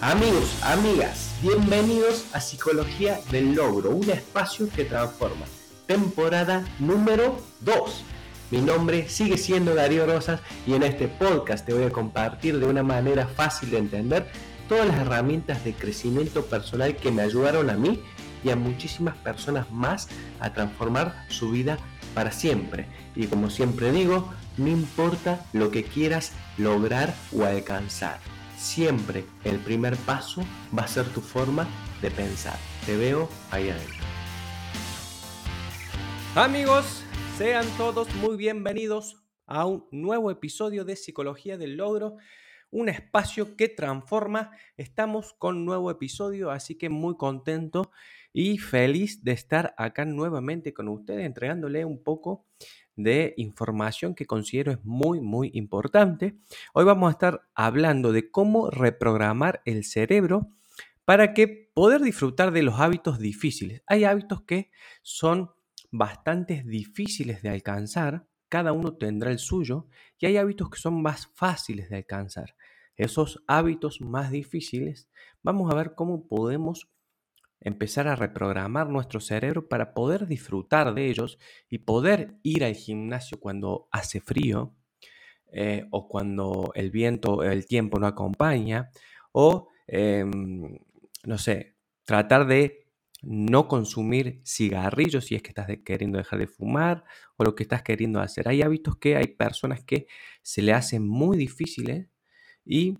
Amigos, amigas, bienvenidos a Psicología del Logro, un espacio que transforma. Temporada número 2. Mi nombre sigue siendo Darío Rosas y en este podcast te voy a compartir de una manera fácil de entender todas las herramientas de crecimiento personal que me ayudaron a mí y a muchísimas personas más a transformar su vida para siempre. Y como siempre digo, no importa lo que quieras lograr o alcanzar siempre el primer paso va a ser tu forma de pensar. Te veo ahí adentro. Amigos, sean todos muy bienvenidos a un nuevo episodio de Psicología del Logro, un espacio que transforma. Estamos con nuevo episodio, así que muy contento y feliz de estar acá nuevamente con ustedes, entregándole un poco de información que considero es muy, muy importante. Hoy vamos a estar hablando de cómo reprogramar el cerebro para que poder disfrutar de los hábitos difíciles. Hay hábitos que son bastante difíciles de alcanzar, cada uno tendrá el suyo, y hay hábitos que son más fáciles de alcanzar. Esos hábitos más difíciles, vamos a ver cómo podemos empezar a reprogramar nuestro cerebro para poder disfrutar de ellos y poder ir al gimnasio cuando hace frío eh, o cuando el viento, el tiempo no acompaña o, em, no sé, tratar de no consumir cigarrillos si es que estás queriendo dejar de fumar o lo que estás queriendo hacer. Hay hábitos que hay personas que se le hacen muy difíciles y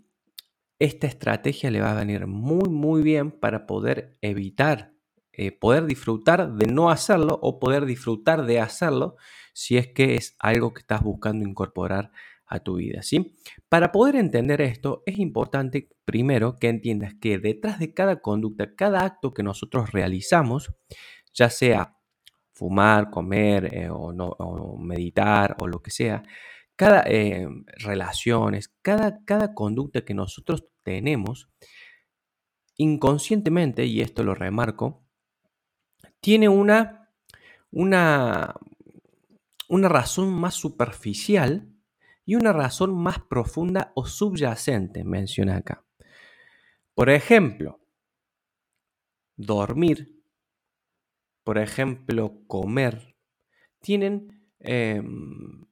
esta estrategia le va a venir muy, muy bien para poder evitar, eh, poder disfrutar de no hacerlo o poder disfrutar de hacerlo si es que es algo que estás buscando incorporar a tu vida, ¿sí? Para poder entender esto, es importante primero que entiendas que detrás de cada conducta, cada acto que nosotros realizamos, ya sea fumar, comer eh, o, no, meditar o lo que sea, cada eh, relaciones, cada, cada conducta que nosotros tenemos, inconscientemente, y esto lo remarco, tiene una, una, una razón más superficial y una razón más profunda o subyacente, menciona acá. Por ejemplo, dormir, por ejemplo, comer, tienen em,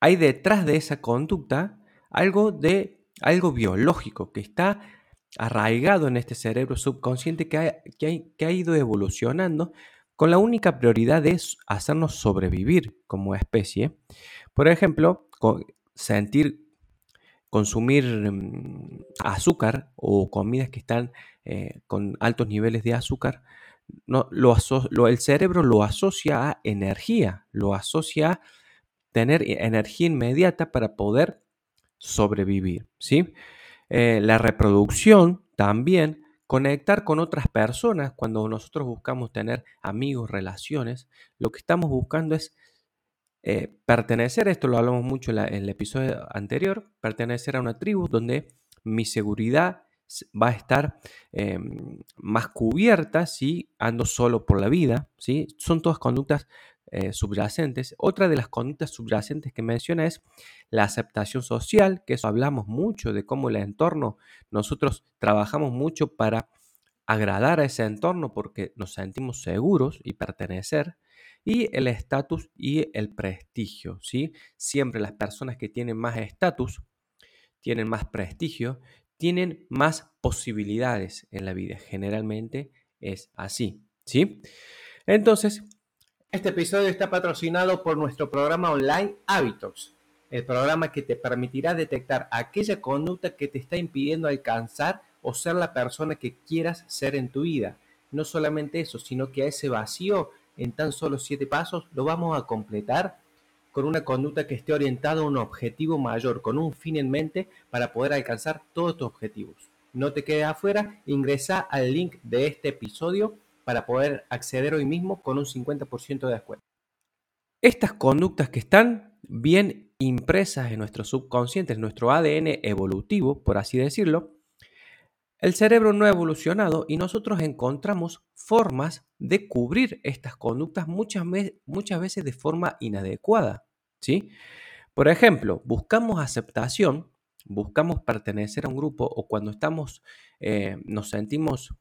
hay detrás de esa conducta algo de algo biológico que está arraigado en este cerebro subconsciente que ha, que ha ido evolucionando con la única prioridad de hacernos sobrevivir como especie. Por ejemplo, sentir, consumir mm, azúcar o comidas que están eh, con altos niveles de azúcar, el cerebro lo asocia a energía, lo asocia a tener e-, energía inmediata para poder sobrevivir, ¿sí? Eh, la reproducción también, conectar con otras personas, cuando nosotros buscamos tener amigos, relaciones, lo que estamos buscando es eh, pertenecer, esto lo hablamos mucho en, el episodio anterior, pertenecer a una tribu donde mi seguridad va a estar em, más cubierta si ando solo por la vida, ¿sí? Son todas conductas eh, subyacentes. Otra de las conductas subyacentes que menciona es la aceptación social, que eso hablamos mucho de cómo el entorno, nosotros trabajamos mucho para agradar a ese entorno porque nos sentimos seguros y pertenecer. Y el estatus y el prestigio, ¿sí? Siempre las personas que tienen más estatus, tienen más prestigio, tienen más posibilidades en la vida. Generalmente es así, ¿sí? Entonces, este episodio está patrocinado por nuestro programa online Hábitos, el programa que te permitirá detectar aquella conducta que te está impidiendo alcanzar o ser la persona que quieras ser en tu vida. No solamente eso, sino que a ese vacío en tan solo siete pasos lo vamos a completar con una conducta que esté orientada a un objetivo mayor, con un fin en mente para poder alcanzar todos tus objetivos. No te quedes afuera, ingresa al link de este episodio para poder acceder hoy mismo con un 50% de descuento. Estas conductas que están bien impresas en nuestro subconsciente, en nuestro ADN evolutivo, por así decirlo, el cerebro no ha evolucionado y nosotros encontramos formas de cubrir estas conductas muchas, muchas veces de forma inadecuada. ¿sí? Por ejemplo, buscamos aceptación, buscamos pertenecer a un grupo o cuando estamos, eh, nos sentimos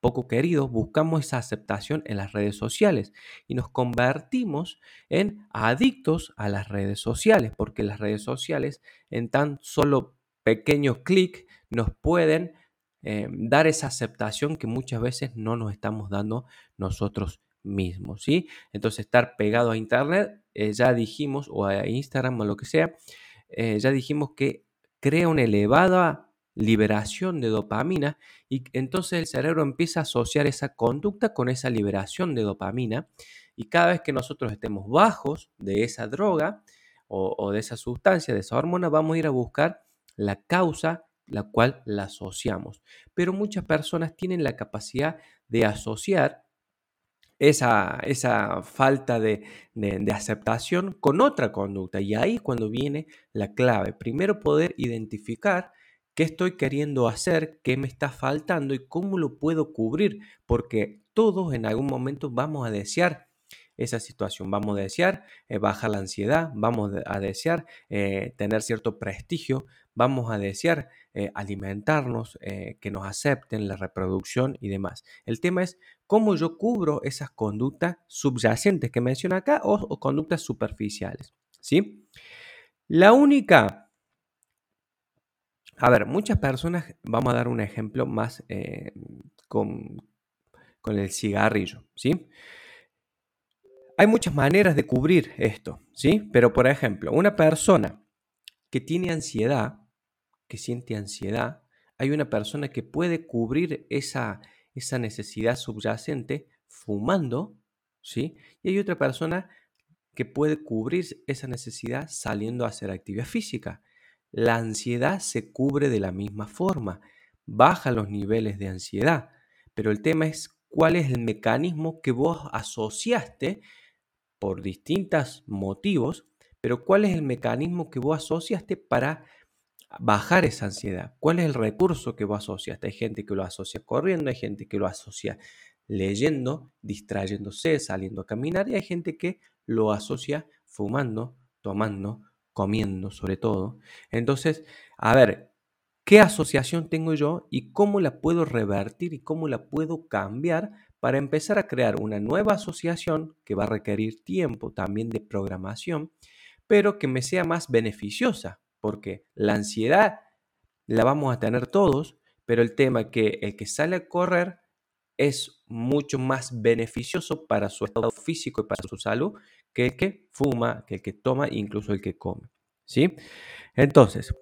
poco queridos, buscamos esa aceptación en las redes sociales y nos convertimos en adictos a las redes sociales, porque las redes sociales en tan solo pequeños clics nos pueden eh, dar esa aceptación que muchas veces no nos estamos dando nosotros mismos, ¿sí? Entonces estar pegado a internet, eh, ya dijimos, o a Instagram o lo que sea, eh, ya dijimos que crea una elevada liberación de dopamina y entonces el cerebro empieza a asociar esa conducta con esa liberación de dopamina y cada vez que nosotros estemos bajos de esa droga o, de esa sustancia, de esa hormona, vamos a ir a buscar la causa la cual la asociamos. Pero muchas personas tienen la capacidad de asociar esa, esa falta de, de, aceptación con otra conducta. Y ahí es cuando viene la clave. Primero poder identificar qué estoy queriendo hacer, qué me está faltando y cómo lo puedo cubrir, porque todos en algún momento vamos a desear esa situación. Vamos a desear eh, bajar la ansiedad, vamos a desear eh, tener cierto prestigio, vamos a desear eh, alimentarnos, que nos acepten la reproducción y demás. El tema es cómo yo cubro esas conductas subyacentes que menciono acá o, conductas superficiales. ¿sí? La única... A ver, muchas personas, vamos a dar un ejemplo más con, con el cigarrillo, ¿sí? Hay muchas maneras de cubrir esto, ¿sí? Pero por ejemplo, una persona que tiene ansiedad, que siente ansiedad, hay una persona que puede cubrir esa, esa necesidad subyacente fumando, ¿sí? Y hay otra persona que puede cubrir esa necesidad saliendo a hacer actividad física. La ansiedad se cubre de la misma forma, baja los niveles de ansiedad, pero el tema es cuál es el mecanismo que vos asociaste por distintos motivos, pero ¿cuál es el mecanismo que vos asociaste para bajar esa ansiedad? ¿Cuál es el recurso que vos asociaste? Hay gente que lo asocia corriendo, hay gente que lo asocia leyendo, distrayéndose, saliendo a caminar y hay gente que lo asocia fumando, tomando, comiendo sobre todo. Entonces, a ver, ¿qué asociación tengo yo y cómo la puedo revertir y cómo la puedo cambiar para empezar a crear una nueva asociación que va a requerir tiempo también de programación, pero que me sea más beneficiosa, porque la ansiedad la vamos a tener todos, pero el tema es que el que sale a correr es mucho más beneficioso para su estado físico y para su salud que el que fuma, que el que toma, incluso el que come. ¿sí? Entonces,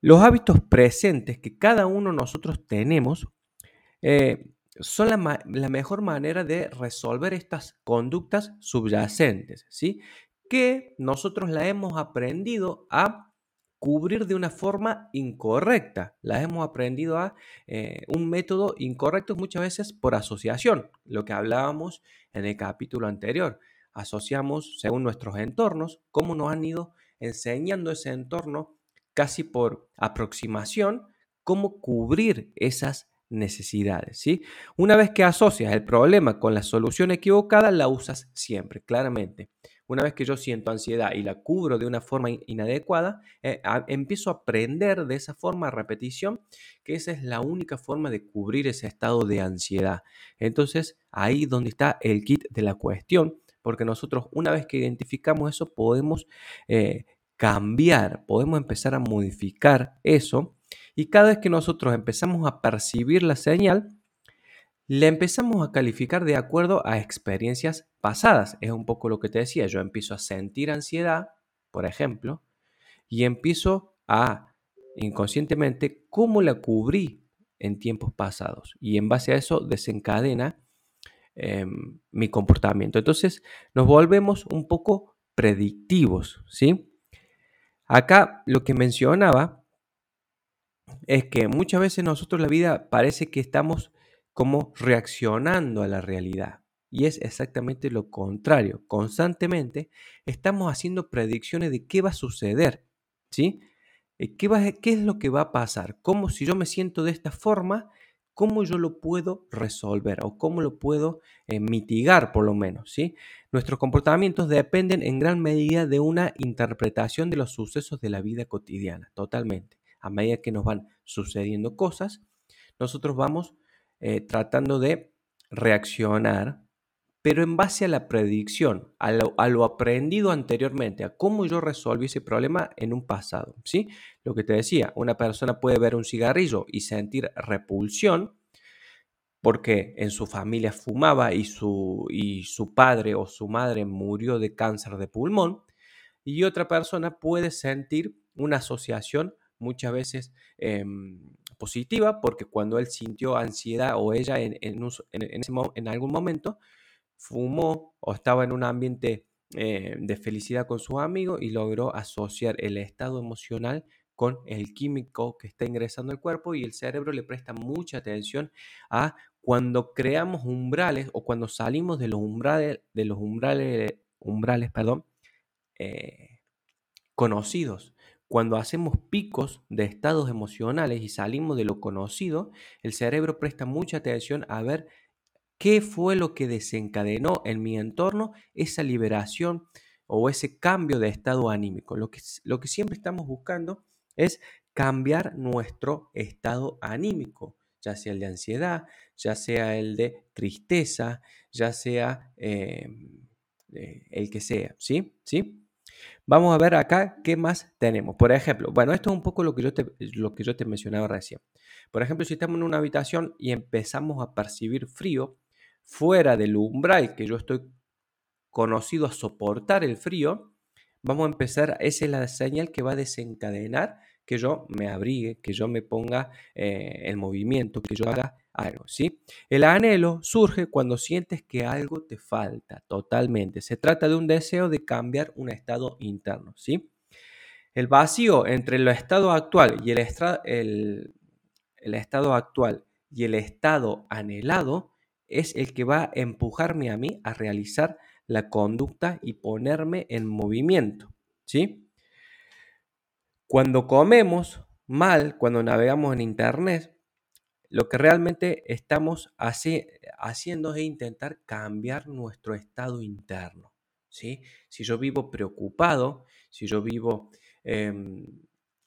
los hábitos presentes que cada uno de nosotros tenemos eh, son la, mejor manera de resolver estas conductas subyacentes, ¿sí? Que nosotros la hemos aprendido a cubrir de una forma incorrecta. La hemos aprendido a eh, un método incorrecto muchas veces por asociación, lo que hablábamos en el capítulo anterior. Asociamos según nuestros entornos, cómo nos han ido enseñando ese entorno casi por aproximación, cómo cubrir esas necesidades. ¿sí? Una vez que asocias el problema con la solución equivocada, la usas siempre, claramente. Una vez que yo siento ansiedad y la cubro de una forma inadecuada, eh, empiezo a aprender de esa forma, repetición, que esa es la única forma de cubrir ese estado de ansiedad. Entonces, ahí donde está el kit de la cuestión, porque nosotros una vez que identificamos eso, podemos eh, cambiar, podemos empezar a modificar eso y cada vez que nosotros empezamos a percibir la señal, le empezamos a calificar de acuerdo a experiencias pasadas. Es un poco lo que te decía, yo empiezo a sentir ansiedad, por ejemplo, y empiezo a inconscientemente cómo la cubrí en tiempos pasados. Y en base a eso desencadena em, mi comportamiento. Entonces nos volvemos un poco predictivos, ¿sí? Acá lo que mencionaba es que muchas veces nosotros la vida parece que estamos como reaccionando a la realidad. Y es exactamente lo contrario. Constantemente estamos haciendo predicciones de qué va a suceder. ¿Sí? Eh, ¿Qué, va, ¿Qué, es lo que va a pasar? ¿Cómo si yo me siento de esta forma, cómo yo lo puedo resolver o cómo lo puedo eh, mitigar por lo menos? ¿sí? Nuestros comportamientos dependen en gran medida de una interpretación de los sucesos de la vida cotidiana, totalmente. a medida que nos van sucediendo cosas, nosotros vamos eh, tratando de reaccionar, pero en base a la predicción, a lo, aprendido anteriormente, a cómo yo resolví ese problema en un pasado. ¿sí? Lo que te decía, una persona puede ver un cigarrillo y sentir repulsión porque en su familia fumaba y su, y su padre o su madre murió de cáncer de pulmón, y otra persona puede sentir una asociación muchas veces em, positiva, porque cuando él sintió ansiedad o ella en, en, algún momento fumó o estaba en un ambiente eh, de felicidad con sus amigos y logró asociar el estado emocional con el químico que está ingresando al cuerpo y el cerebro le presta mucha atención a cuando creamos umbrales o cuando salimos de los umbrales, de los umbrales, umbrales perdón, eh, conocidos. Cuando hacemos picos de estados emocionales y salimos de lo conocido, el cerebro presta mucha atención a ver qué fue lo que desencadenó en mi entorno esa liberación o ese cambio de estado anímico. Lo que, siempre estamos buscando es cambiar nuestro estado anímico, ya sea el de ansiedad, ya sea el de tristeza, ya sea em, eh, el que sea, ¿sí? ¿Sí? Vamos a ver acá qué más tenemos. Por ejemplo, bueno, esto es un poco lo que yo te, lo que yo te mencionaba recién. Por ejemplo, si estamos en una habitación y empezamos a percibir frío fuera del umbral que yo estoy conocido a soportar el frío, vamos a empezar, esa es la señal que va a desencadenar que yo me abrigue, que yo me ponga eh, en movimiento, que yo haga algo, ¿sí? El anhelo surge cuando sientes que algo te falta totalmente. Se trata de un deseo de cambiar un estado interno, ¿sí? El vacío entre el estado actual y el, el, el estado actual y el estado anhelado es el que va a empujarme a mí a realizar la conducta y ponerme en movimiento, ¿sí? Cuando comemos mal, cuando navegamos en internet, lo que realmente estamos haciendo es intentar cambiar nuestro estado interno. ¿sí? Si yo vivo preocupado, si yo vivo em,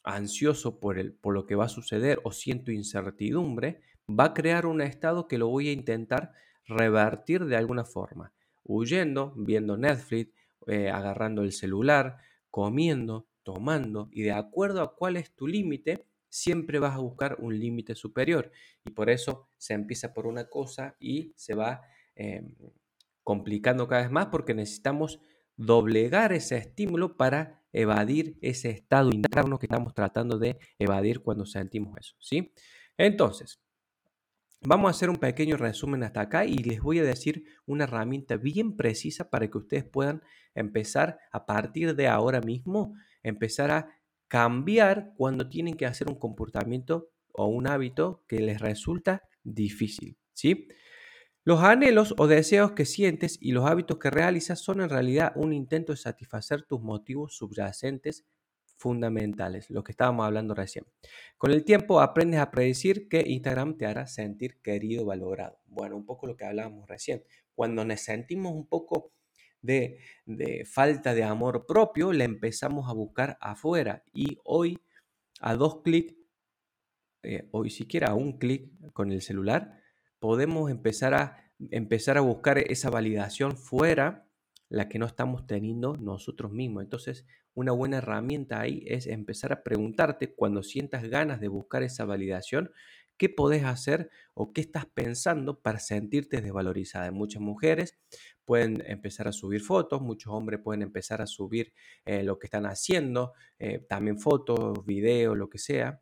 ansioso por, lo que va a suceder o siento incertidumbre, va a crear un estado que lo voy a intentar revertir de alguna forma, huyendo, viendo Netflix, eh, agarrando el celular, comiendo, tomando, y de acuerdo a cuál es tu límite, siempre vas a buscar un límite superior. Y por eso se empieza por una cosa y se va em, complicando cada vez más porque necesitamos doblegar ese estímulo para evadir ese estado interno que estamos tratando de evadir cuando sentimos eso, ¿sí? Entonces, vamos a hacer un pequeño resumen hasta acá y les voy a decir una herramienta bien precisa para que ustedes puedan empezar a partir de ahora mismo, empezar a cambiar cuando tienen que hacer un comportamiento o un hábito que les resulta difícil, ¿sí? Los anhelos o deseos que sientes y los hábitos que realizas son en realidad un intento de satisfacer tus motivos subyacentes fundamentales, lo que estábamos hablando recién. Con el tiempo aprendes a predecir que Instagram te hará sentir querido, valorado. Bueno, un poco lo que hablábamos recién. Cuando nos sentimos un poco de, falta de amor propio, la empezamos a buscar afuera. Y hoy, a dos clics, eh, hoy siquiera a un clic con el celular, podemos empezar a, empezar a buscar esa validación fuera, la que no estamos teniendo nosotros mismos. Entonces, una buena herramienta ahí es empezar a preguntarte cuando sientas ganas de buscar esa validación, qué podés hacer o qué estás pensando para sentirte desvalorizada. Muchas mujeres pueden empezar a subir fotos, muchos hombres pueden empezar a subir eh, lo que están haciendo, eh, también fotos, videos, lo que sea.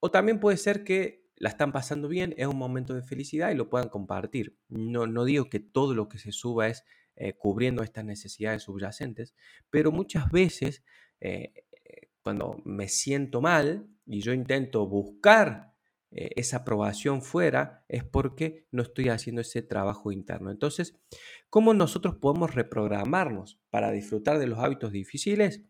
O también puede ser que la están pasando bien, es un momento de felicidad y lo puedan compartir. No, no digo que todo lo que se suba es eh, cubriendo estas necesidades subyacentes, pero muchas veces cuando me siento mal y yo intento buscar eh, esa aprobación fuera, es porque no estoy haciendo ese trabajo interno. Entonces, ¿cómo nosotros podemos reprogramarnos para disfrutar de los hábitos difíciles?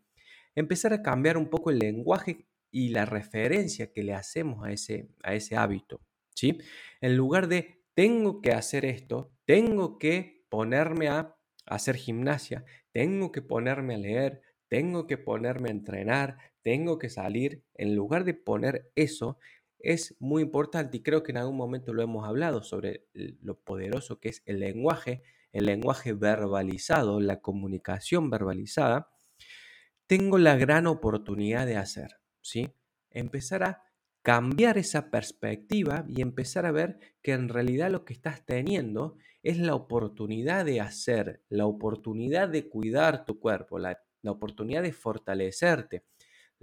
Empezar a cambiar un poco el lenguaje y la referencia que le hacemos a ese, a ese hábito. ¿sí? En lugar de tengo que hacer esto, tengo que ponerme a hacer gimnasia, tengo que ponerme a leer, tengo que ponerme a entrenar, tengo que salir, en lugar de poner eso, es muy importante y creo que en algún momento lo hemos hablado sobre lo poderoso que es el lenguaje, el lenguaje verbalizado, la comunicación verbalizada, tengo la gran oportunidad de hacer, ¿sí? Empezar a cambiar esa perspectiva y empezar a ver que en realidad lo que estás teniendo es la oportunidad de hacer, la oportunidad de cuidar tu cuerpo, la, la oportunidad de fortalecerte,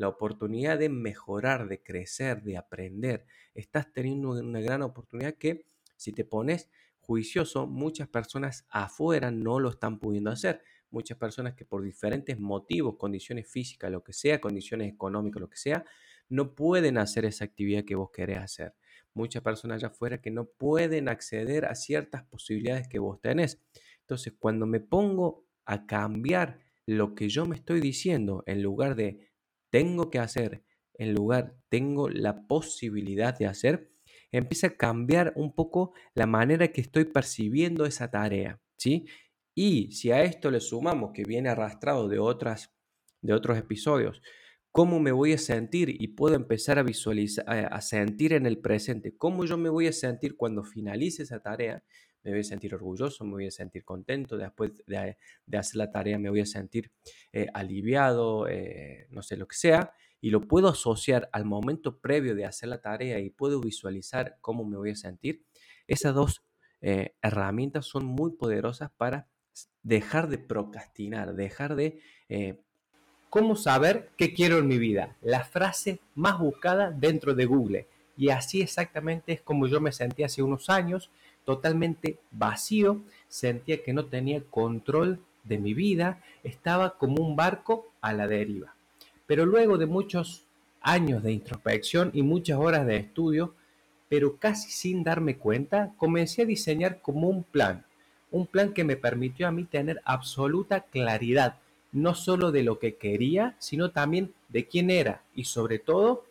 la oportunidad de mejorar, de crecer, de aprender. Estás teniendo una gran oportunidad que si te pones juicioso, muchas personas afuera no lo están pudiendo hacer. Muchas personas que por diferentes motivos, condiciones físicas, lo que sea, condiciones económicas, lo que sea, no pueden hacer esa actividad que vos querés hacer. Muchas personas allá afuera que no pueden acceder a ciertas posibilidades que vos tenés. Entonces, cuando me pongo a cambiar lo que yo me estoy diciendo, en lugar de tengo que hacer, en lugar tengo la posibilidad de hacer, empieza a cambiar un poco la manera que estoy percibiendo esa tarea, ¿sí? Y si a esto le sumamos que viene arrastrado de otras de otros episodios, cómo me voy a sentir y puedo empezar a visualizar, a sentir en el presente, cómo yo me voy a sentir cuando finalice esa tarea, me voy a sentir orgulloso, me voy a sentir contento, después de, hacer la tarea me voy a sentir eh, aliviado, eh, no sé lo que sea, y lo puedo asociar al momento previo de hacer la tarea y puedo visualizar cómo me voy a sentir, esas dos eh, herramientas son muy poderosas para dejar de procrastinar, dejar de ¿Cómo saber qué quiero en mi vida? La frase más buscada dentro de Google. Y así exactamente es como yo me sentí hace unos años, totalmente vacío, sentía que no tenía control de mi vida, estaba como un barco a la deriva. Pero luego de muchos años de introspección y muchas horas de estudio, pero casi sin darme cuenta, comencé a diseñar como un plan, un plan que me permitió a mí tener absoluta claridad no solo de lo que quería, sino también de quién era y sobre todo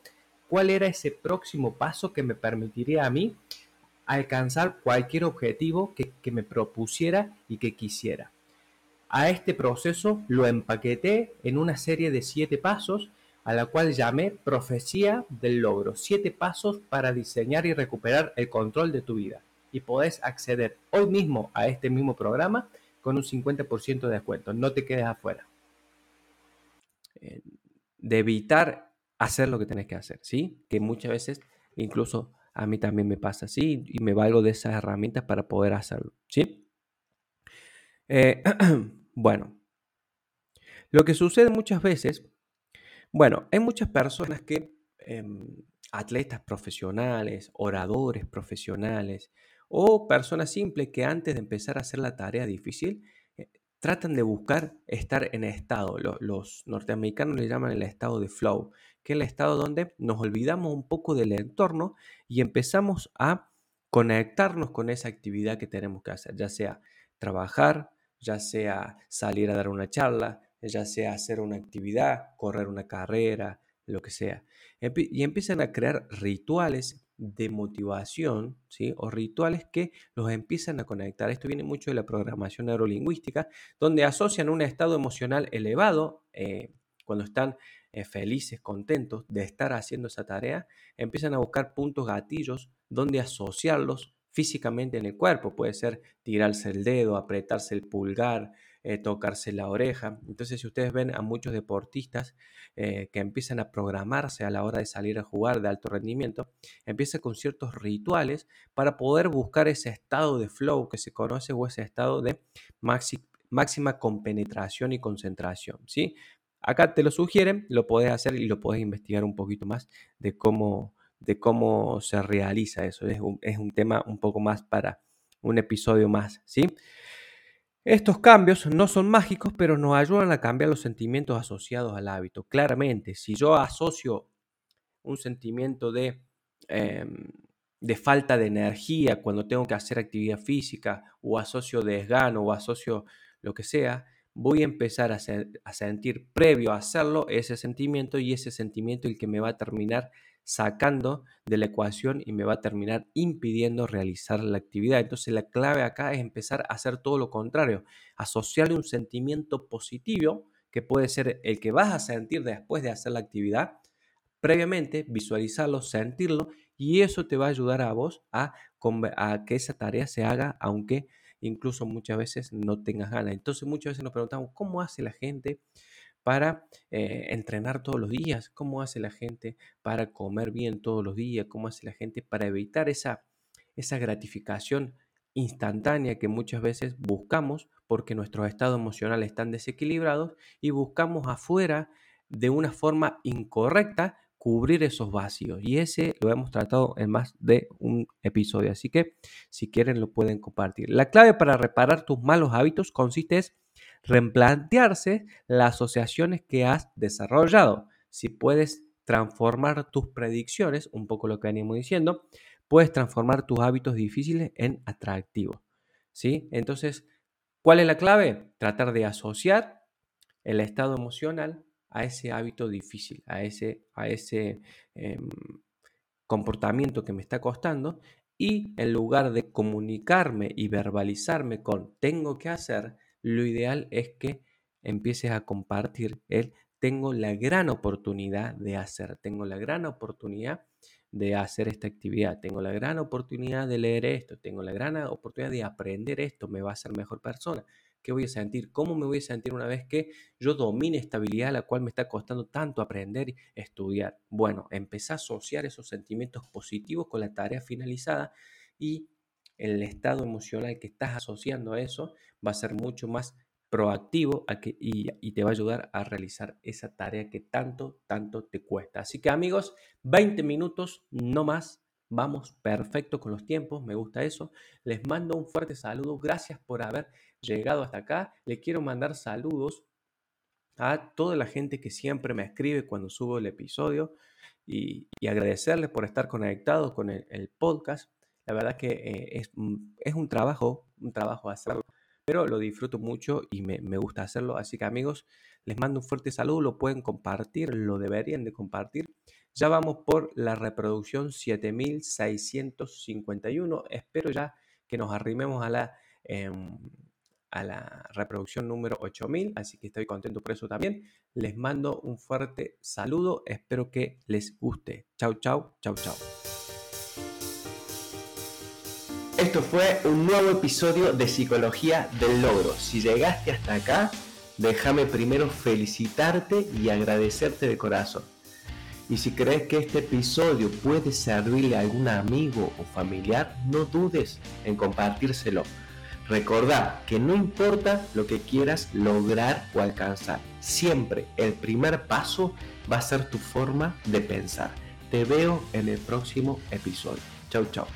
cuál era ese próximo paso que me permitiría a mí alcanzar cualquier objetivo que, me propusiera y que quisiera. A este proceso lo empaqueté en una serie de siete pasos a la cual llamé Profecía del Logro. Siete pasos para diseñar y recuperar el control de tu vida. Y podés acceder hoy mismo a este mismo programa con un 50% de descuento. No te quedes afuera. Eh, de evitar hacer lo que tenés que hacer, ¿sí? Que muchas veces, incluso a mí también me pasa así y me valgo de esas herramientas para poder hacerlo, ¿sí? Eh, bueno, lo que sucede muchas veces, bueno, hay muchas personas que, em, atletas profesionales, oradores profesionales o personas simples que antes de empezar a hacer la tarea difícil, tratan de buscar estar en estado. Los, norteamericanos le llaman el estado de flow, que es el estado donde nos olvidamos un poco del entorno y empezamos a conectarnos con esa actividad que tenemos que hacer, ya sea trabajar, ya sea salir a dar una charla, ya sea hacer una actividad, correr una carrera, lo que sea. Y empiezan a crear rituales de motivación, ¿sí? O rituales que los empiezan a conectar. Esto viene mucho de la programación neurolingüística, donde asocian un estado emocional elevado, eh, cuando están eh, felices, contentos de estar haciendo esa tarea, empiezan a buscar puntos gatillos donde asociarlos físicamente en el cuerpo. Puede ser tirarse el dedo, apretarse el pulgar, eh, tocarse la oreja. Entonces, si ustedes ven a muchos deportistas eh, que empiezan a programarse a la hora de salir a jugar de alto rendimiento, empieza con ciertos rituales para poder buscar ese estado de flow que se conoce o ese estado de máxima compenetración y concentración. ¿sí? Acá te lo sugieren, lo puedes hacer y lo puedes investigar un poquito más de cómo, de cómo se realiza eso. Es un, es un tema un poco más para un episodio más, ¿sí? Estos cambios no son mágicos, pero nos ayudan a cambiar los sentimientos asociados al hábito. Claramente, si yo asocio un sentimiento de, em, de falta de energía cuando tengo que hacer actividad física, o asocio desgano, o asocio lo que sea, voy a empezar a, sentir previo a hacerlo ese sentimiento y ese sentimiento el que me va a terminar sacando de la ecuación y me va a terminar impidiendo realizar la actividad. Entonces la clave acá es empezar a hacer todo lo contrario, asociarle un sentimiento positivo, que puede ser el que vas a sentir después de hacer la actividad, previamente visualizarlo, sentirlo y eso te va a ayudar a vos a, que esa tarea se haga aunque incluso muchas veces no tengas ganas. Entonces muchas veces nos preguntamos, ¿cómo hace la gente para eh, entrenar todos los días? ¿Cómo hace la gente para comer bien todos los días? ¿Cómo hace la gente para evitar esa, esa gratificación instantánea que muchas veces buscamos porque nuestros estados emocionales están desequilibrados y buscamos afuera de una forma incorrecta cubrir esos vacíos. Y ese lo hemos tratado en más de un episodio. Así que si quieren lo pueden compartir. La clave para reparar tus malos hábitos consiste en replantearse las asociaciones que has desarrollado. Si puedes transformar tus predicciones, un poco lo que venimos diciendo, puedes transformar tus hábitos difíciles en atractivos. ¿sí? Entonces, ¿cuál es la clave? Tratar de asociar el estado emocional a ese hábito difícil, a ese, a ese em, comportamiento que me está costando y en lugar de comunicarme y verbalizarme con tengo que hacer, lo ideal es que empieces a compartir el tengo la gran oportunidad de hacer, tengo la gran oportunidad de hacer esta actividad, tengo la gran oportunidad de leer esto, tengo la gran oportunidad de aprender esto, me va a hacer mejor persona. ¿Qué voy a sentir? ¿Cómo me voy a sentir una vez que yo domine esta habilidad a la cual me está costando tanto aprender y estudiar? Bueno, empezar a asociar esos sentimientos positivos con la tarea finalizada y el estado emocional que estás asociando a eso va a ser mucho más proactivo y, y, te va a ayudar a realizar esa tarea que tanto, tanto te cuesta. Así que amigos, 20 minutos, no más. Vamos perfecto con los tiempos, me gusta eso. Les mando un fuerte saludo. Gracias por haber llegado hasta acá. Le quiero mandar saludos a toda la gente que siempre me escribe cuando subo el episodio y, agradecerles por estar conectados con el, podcast. La verdad que eh, es, es, un trabajo, un trabajo hacerlo, pero lo disfruto mucho y me, me gusta hacerlo. Así que amigos, les mando un fuerte saludo, lo pueden compartir, lo deberían de compartir. Ya vamos por la reproducción 7651. Espero ya que nos arrimemos a la... Em, a la reproducción número 8000, así que estoy contento por eso también. Les mando un fuerte saludo, espero que les guste. Chau, chau, chau, chau. Esto fue un nuevo episodio de Psicología del Logro. Si llegaste hasta acá, déjame primero felicitarte y agradecerte de corazón. Y si crees que este episodio puede servirle a algún amigo o familiar, no dudes en compartírselo Recordá que no importa lo que quieras lograr o alcanzar, siempre el primer paso va a ser tu forma de pensar. Te veo en el próximo episodio. Chau, chau.